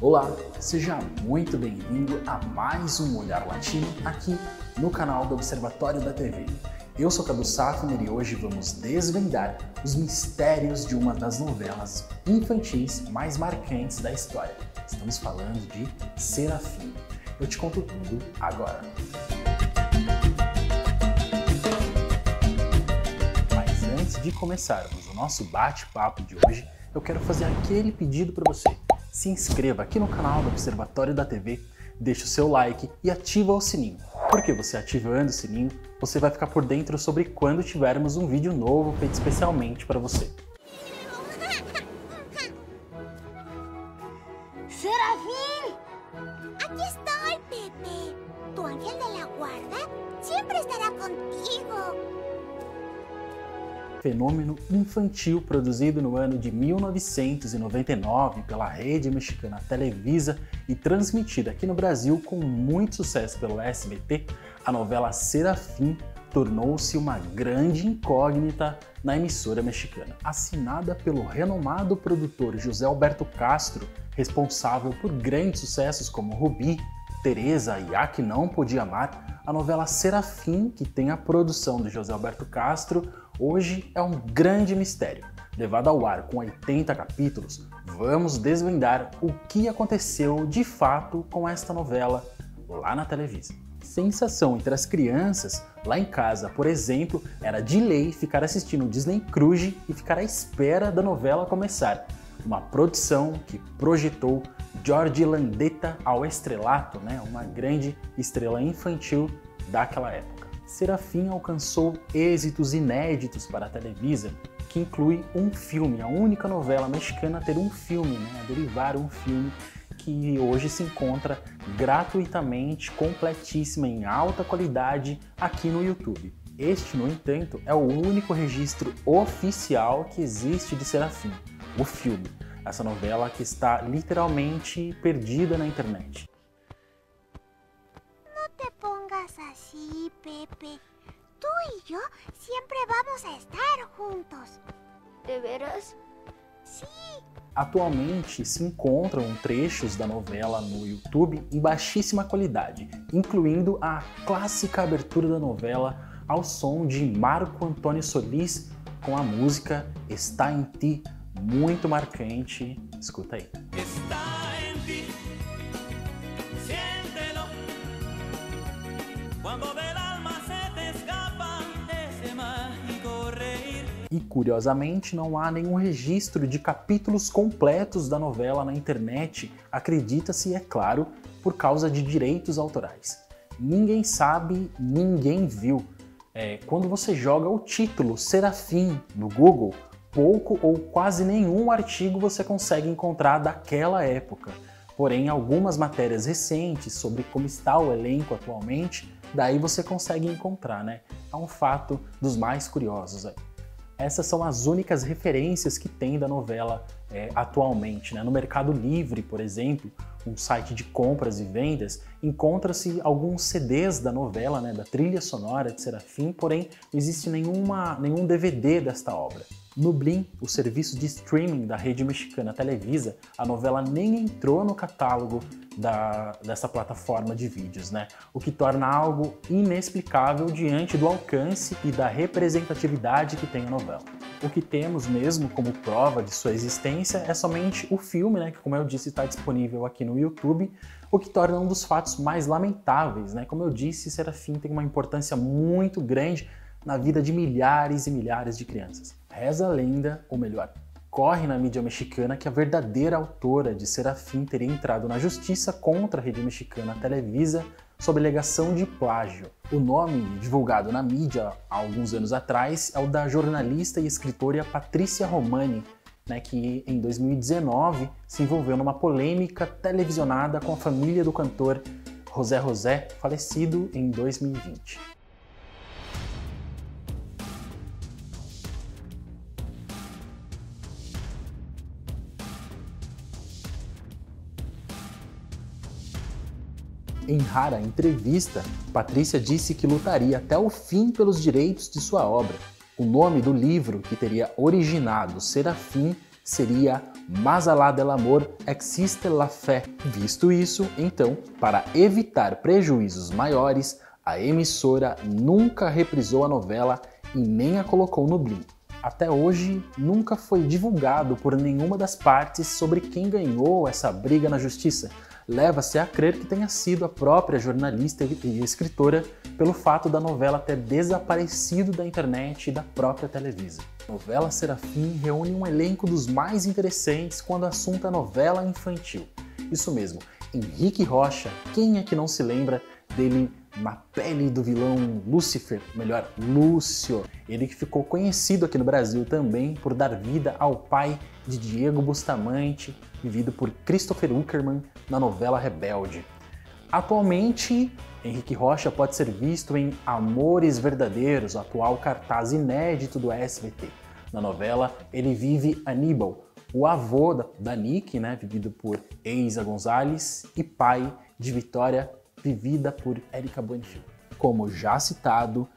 Olá, seja muito bem-vindo a mais um Olhar Latino aqui no canal do Observatório da TV. Eu sou Cadu Safner e hoje vamos desvendar os mistérios de uma das novelas infantis mais marcantes da história. Estamos falando de Serafim. Eu te conto tudo agora. Mas antes de começarmos o nosso bate-papo de hoje, eu quero fazer aquele pedido para você. Se inscreva aqui no canal do Observatório da TV, deixe o seu like e ativa o sininho. Porque você ativando o sininho, você vai ficar por dentro sobre quando tivermos um vídeo novo feito especialmente para você. ¡Serafín! Aquí estoy, Pepe. Tu ángel de la guarda siempre estará contigo. Fenômeno infantil produzido no ano de 1999 pela rede mexicana Televisa e transmitida aqui no Brasil com muito sucesso pelo SBT, a novela Serafim tornou-se uma grande incógnita na emissora mexicana. Assinada pelo renomado produtor José Alberto Castro, responsável por grandes sucessos como Rubi, Teresa e A Que Não Podia Amar, a novela Serafim, que tem a produção de José Alberto Castro, hoje é um grande mistério. Levado ao ar com 80 capítulos, vamos desvendar o que aconteceu de fato com esta novela lá na Televisa. Sensação entre as crianças, lá em casa, por exemplo, era de lei ficar assistindo Disney Cruise e ficar à espera da novela começar. Uma produção que projetou George Landetta ao estrelato, né? uma grande estrela infantil daquela época. Serafim alcançou êxitos inéditos para a Televisa, que inclui um filme, a única novela mexicana a ter um filme, né? a derivar um filme que hoje se encontra gratuitamente, completíssima, em alta qualidade aqui no YouTube. Este, no entanto, é o único registro oficial que existe de Serafim, o filme. Essa novela que está literalmente perdida na internet. Así, Pepe. Tú y yo siempre vamos a estar juntos. ¿De veras? Sí. Atualmente se encontram trechos da novela no YouTube em baixíssima qualidade, incluindo a clássica abertura da novela ao som de Marco Antônio Solis com a música Está em Ti, muito marcante. Escuta aí. E curiosamente, não há nenhum registro de capítulos completos da novela na internet, acredita-se, é claro, por causa de direitos autorais. Ninguém sabe, ninguém viu. É, quando você joga o título Serafim no Google, pouco ou quase nenhum artigo você consegue encontrar daquela época. Porém, algumas matérias recentes sobre como está o elenco atualmente, daí você consegue encontrar, né? É um fato dos mais curiosos aí. Essas são as únicas referências que tem da novela é, atualmente. Né? No Mercado Livre, por exemplo, um site de compras e vendas, encontra-se alguns CDs da novela, né, da trilha sonora de Serafim, porém não existe nenhuma, nenhum DVD desta obra. No Blim, o serviço de streaming da rede mexicana Televisa, a novela nem entrou no catálogo da, dessa plataforma de vídeos, né? O que torna algo inexplicável diante do alcance e da representatividade que tem a novela. O que temos mesmo como prova de sua existência é somente o filme, né? Que, como eu disse, está disponível aqui no YouTube, o que torna um dos fatos mais lamentáveis, né? Como eu disse, Serafim tem uma importância muito grande na vida de milhares e milhares de crianças. Reza a lenda, ou melhor, corre na mídia mexicana que a verdadeira autora de Serafim teria entrado na justiça contra a rede mexicana Televisa sob alegação de plágio. O nome divulgado na mídia há alguns anos atrás é o da jornalista e escritora Patrícia Romani, né, que em 2019 se envolveu numa polêmica televisionada com a família do cantor José José, falecido em 2020. Em rara entrevista, Patrícia disse que lutaria até o fim pelos direitos de sua obra. O nome do livro que teria originado Serafim seria Mas alá del amor existe la fé. Visto isso, então, para evitar prejuízos maiores, a emissora nunca reprisou a novela e nem a colocou no Blim. Até hoje, nunca foi divulgado por nenhuma das partes sobre quem ganhou essa briga na justiça. Leva-se a crer que tenha sido a própria jornalista e escritora pelo fato da novela ter desaparecido da internet e da própria Televisa. A novela Serafim reúne um elenco dos mais interessantes quando o assunto é novela infantil. Isso mesmo, Henrique Rocha, quem é que não se lembra dele na pele do vilão Lúcifer, melhor, Lúcio. Ele que ficou conhecido aqui no Brasil também por dar vida ao pai de Diego Bustamante, vivido por Christopher Uckerman na novela Rebelde. Atualmente, Henrique Rocha pode ser visto em Amores Verdadeiros, atual cartaz inédito do SBT. Na novela, ele vive Aníbal, o avô da, da Nick, né, vivido por Eiza Gonzalez, e pai de Vitória vivida por Érica Buenfil. Como já citado,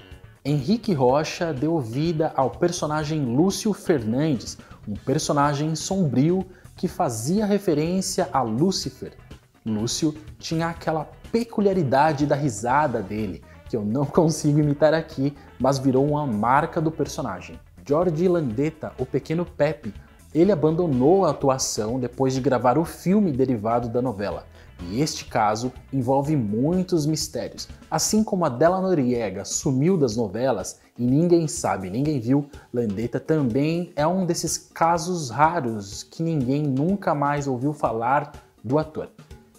Henrique Rocha deu vida ao personagem Lúcio Fernandes, um personagem sombrio que fazia referência a Lúcifer. Lúcio tinha aquela peculiaridade da risada dele, que eu não consigo imitar aqui, mas virou uma marca do personagem. George Landetta, o pequeno Pepe, ele abandonou a atuação depois de gravar o filme derivado da novela. E este caso envolve muitos mistérios. Assim como a Della Noriega sumiu das novelas e ninguém sabe, ninguém viu, Landetta também é um desses casos raros que ninguém nunca mais ouviu falar do ator.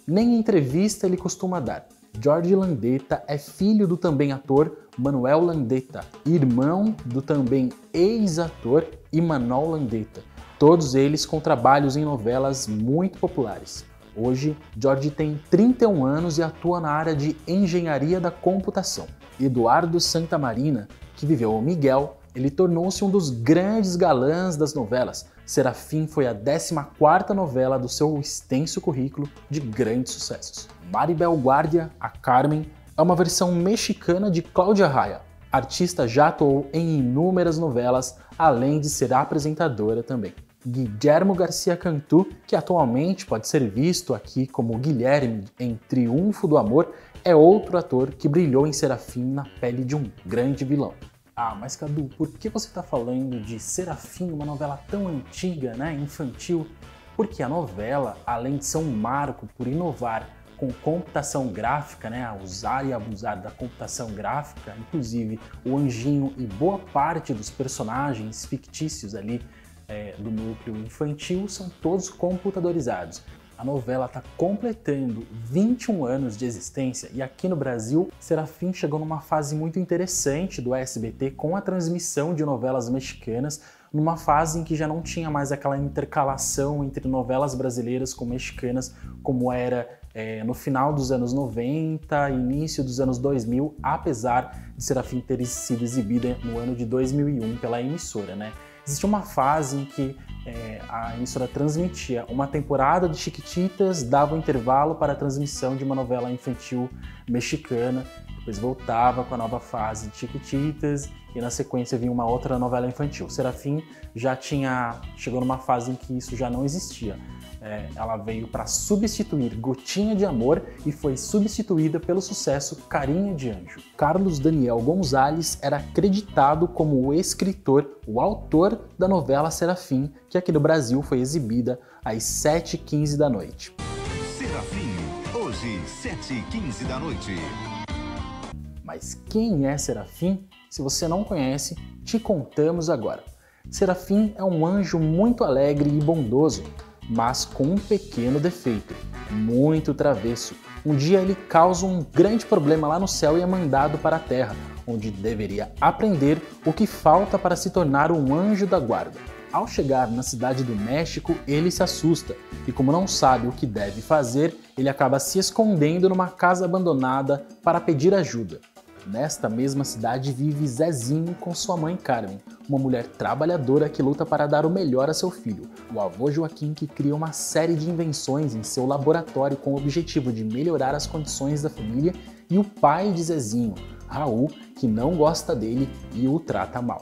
Nem em entrevista ele costuma dar. George Landetta é filho do também ator Manuel Landetta, irmão do também ex-ator Imanol Landetta, todos eles com trabalhos em novelas muito populares. Hoje, George tem 31 anos e atua na área de engenharia da computação. Eduardo Santamarina, que viveu o Miguel, ele tornou-se um dos grandes galãs das novelas. Serafim foi a 14ª novela do seu extenso currículo de grandes sucessos. Maribel Guardia, a Carmen, é uma versão mexicana de Cláudia Raia. A artista já atuou em inúmeras novelas, além de ser apresentadora também. Guilhermo Garcia Cantu, que atualmente pode ser visto aqui como Guilherme em Triunfo do Amor, é outro ator que brilhou em Serafim na pele de um grande vilão. Ah, mas Cadu, por que você está falando de Serafim, uma novela tão antiga, né, infantil? Porque a novela, além de ser um marco por inovar com computação gráfica, né, a usar e abusar da computação gráfica, inclusive o anjinho e boa parte dos personagens fictícios ali é, do núcleo infantil são todos computadorizados. A novela está completando 21 anos de existência e aqui no Brasil, Serafim chegou numa fase muito interessante do SBT com a transmissão de novelas mexicanas, numa fase em que já não tinha mais aquela intercalação entre novelas brasileiras com mexicanas, como era é, no final dos anos 90, início dos anos 2000, apesar de Serafim ter sido exibida no ano de 2001 pela emissora, né? Existia uma fase em que é, a emissora transmitia uma temporada de Chiquititas, dava um intervalo para a transmissão de uma novela infantil mexicana, depois voltava com a nova fase de Chiquititas e na sequência vinha uma outra novela infantil. Serafim já tinha chegou numa fase em que isso já não existia. É, ela veio para substituir Gotinha de Amor e foi substituída pelo sucesso Carinha de Anjo. Carlos Daniel Gonzalez era acreditado como o escritor, o autor da novela Serafim, que aqui no Brasil foi exibida às 7h15 da noite. Serafim, hoje, 7h15 da noite. Mas quem é Serafim? Se você não conhece, te contamos agora. Serafim é um anjo muito alegre e bondoso mas com um pequeno defeito, muito travesso. Um dia ele causa um grande problema lá no céu e é mandado para a terra, onde deveria aprender o que falta para se tornar um anjo da guarda. Ao chegar na cidade do México, ele se assusta e, como não sabe o que deve fazer, ele acaba se escondendo numa casa abandonada para pedir ajuda. Nesta mesma cidade vive Zezinho com sua mãe Carmen, uma mulher trabalhadora que luta para dar o melhor a seu filho. O avô Joaquim que cria uma série de invenções em seu laboratório com o objetivo de melhorar as condições da família e o pai de Zezinho, Raul, que não gosta dele e o trata mal.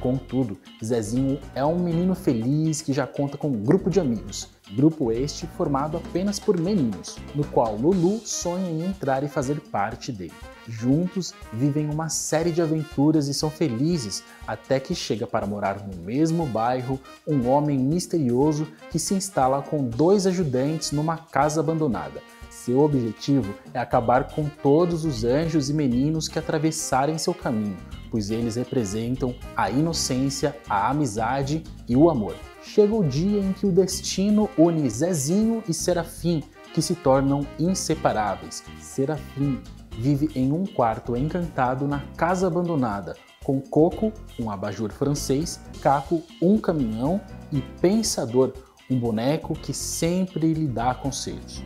Contudo, Zezinho é um menino feliz que já conta com um grupo de amigos. Grupo este formado apenas por meninos, no qual Lulu sonha em entrar e fazer parte dele. Juntos vivem uma série de aventuras e são felizes até que chega para morar no mesmo bairro um homem misterioso que se instala com dois ajudantes numa casa abandonada. Seu objetivo é acabar com todos os anjos e meninos que atravessarem seu caminho, pois eles representam a inocência, a amizade e o amor. Chega o dia em que o destino une Zezinho e Serafim, que se tornam inseparáveis. Serafim vive em um quarto encantado na casa abandonada, com Coco, um abajur francês, Caco, um caminhão e Pensador, um boneco que sempre lhe dá conselhos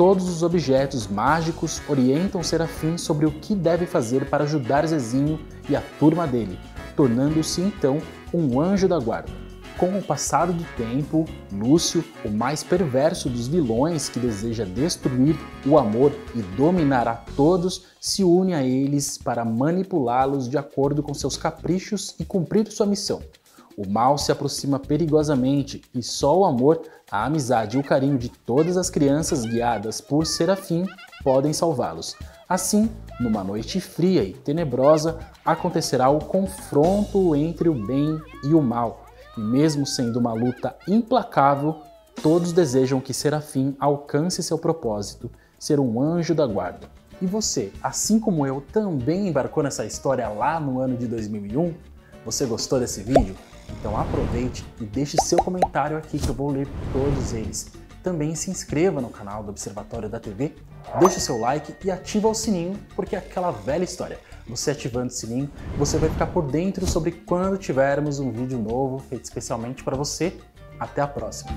todos os objetos mágicos orientam Serafim sobre o que deve fazer para ajudar Zezinho e a turma dele, tornando-se então um anjo da guarda. Com o passar do tempo, Lúcio, o mais perverso dos vilões que deseja destruir o amor e dominar a todos, se une a eles para manipulá-los de acordo com seus caprichos e cumprir sua missão. O mal se aproxima perigosamente e só o amor, a amizade e o carinho de todas as crianças guiadas por Serafim podem salvá-los. Assim, numa noite fria e tenebrosa, acontecerá o confronto entre o bem e o mal. E mesmo sendo uma luta implacável, todos desejam que Serafim alcance seu propósito, ser um anjo da guarda. E você, assim como eu, também embarcou nessa história lá no ano de 2001? Você gostou desse vídeo? Então aproveite e deixe seu comentário aqui que eu vou ler todos eles. Também se inscreva no canal do Observatório da TV, deixe seu like e ativa o sininho, porque é aquela velha história. Você ativando o sininho, você vai ficar por dentro sobre quando tivermos um vídeo novo feito especialmente para você. Até a próxima!